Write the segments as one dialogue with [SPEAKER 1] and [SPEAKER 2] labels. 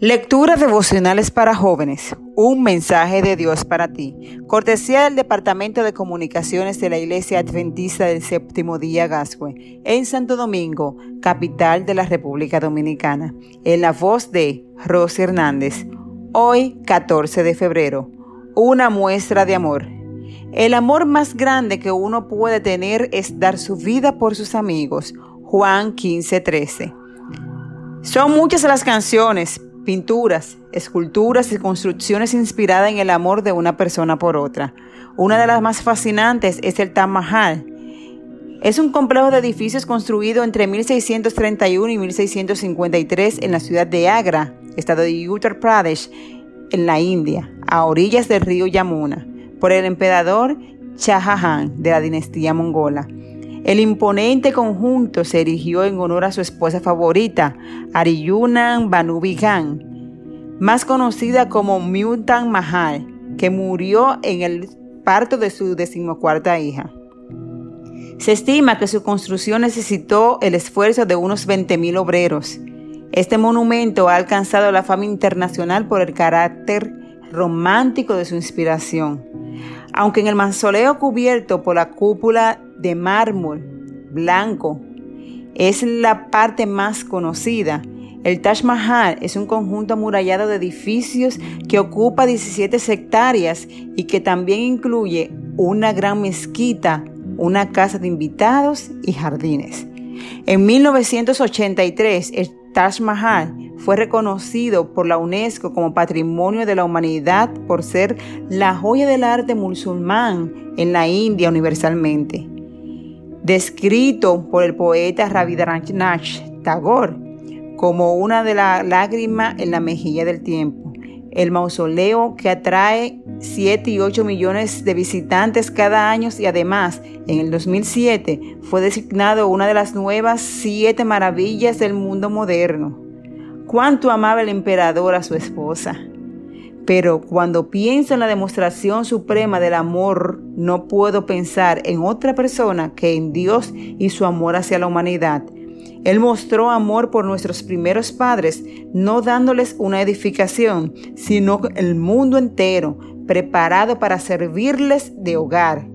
[SPEAKER 1] Lecturas devocionales para jóvenes. Un mensaje de Dios para ti. Cortesía del Departamento de Comunicaciones de la Iglesia Adventista del Séptimo Día Gascue, en Santo Domingo, capital de la República Dominicana. En la voz de Rosy Hernández. Hoy, 14 de febrero. Una muestra de amor. El amor más grande que uno puede tener es dar su vida por sus amigos. Juan 15:13. Son muchas las canciones, pinturas, esculturas y construcciones inspiradas en el amor de una persona por otra. Una de las más fascinantes es el Taj Mahal. Es un complejo de edificios construido entre 1631 y 1653 en la ciudad de Agra, estado de Uttar Pradesh, en la India, a orillas del río Yamuna, por el emperador Shah Jahan de la dinastía mongola. El imponente conjunto se erigió en honor a su esposa favorita, Ariyunan Banubigan, más conocida como Mutan Mahal, que murió en el parto de su decimocuarta hija. Se estima que su construcción necesitó el esfuerzo de unos 20.000 obreros. Este monumento ha alcanzado la fama internacional por el carácter romántico de su inspiración. Aunque en el mausoleo cubierto por la cúpula de mármol blanco es la parte más conocida. El Taj Mahal es un conjunto amurallado de edificios que ocupa 17 hectáreas y que también incluye una gran mezquita, una casa de invitados y jardines. En 1983, el Taj Mahal fue reconocido por la UNESCO como Patrimonio de la Humanidad por ser la joya del arte musulmán en la India universalmente descrito por el poeta Rabindranath Tagore como una de las lágrimas en la mejilla del tiempo. El mausoleo que atrae 7 y 8 millones de visitantes cada año y además en el 2007 fue designado una de las nuevas siete maravillas del mundo moderno. Cuánto amaba el emperador a su esposa. Pero cuando pienso en la demostración suprema del amor, no puedo pensar en otra persona que en Dios y su amor hacia la humanidad. Él mostró amor por nuestros primeros padres, no dándoles una edificación, sino el mundo entero, preparado para servirles de hogar.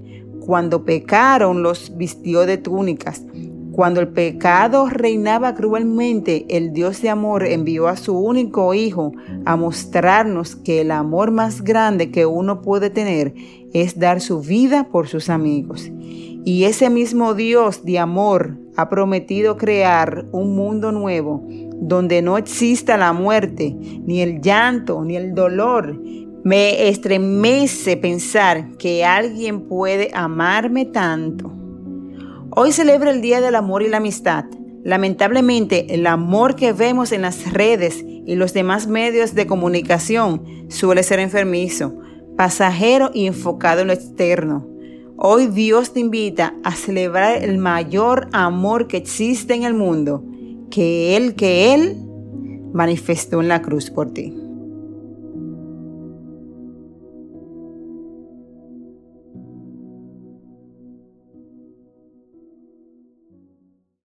[SPEAKER 1] Cuando pecaron, los vistió de túnicas. Cuando el pecado reinaba cruelmente, el Dios de amor envió a su único Hijo a mostrarnos que el amor más grande que uno puede tener es dar su vida por sus amigos. Y ese mismo Dios de amor ha prometido crear un mundo nuevo donde no exista la muerte, ni el llanto, ni el dolor. Me estremece pensar que alguien puede amarme tanto Hoy celebra el Día del Amor y la Amistad. Lamentablemente, el amor que vemos en las redes y los demás medios de comunicación suele ser enfermizo, pasajero y enfocado en lo externo. Hoy Dios te invita a celebrar el mayor amor que existe en el mundo, que Él, que Él manifestó en la cruz por ti.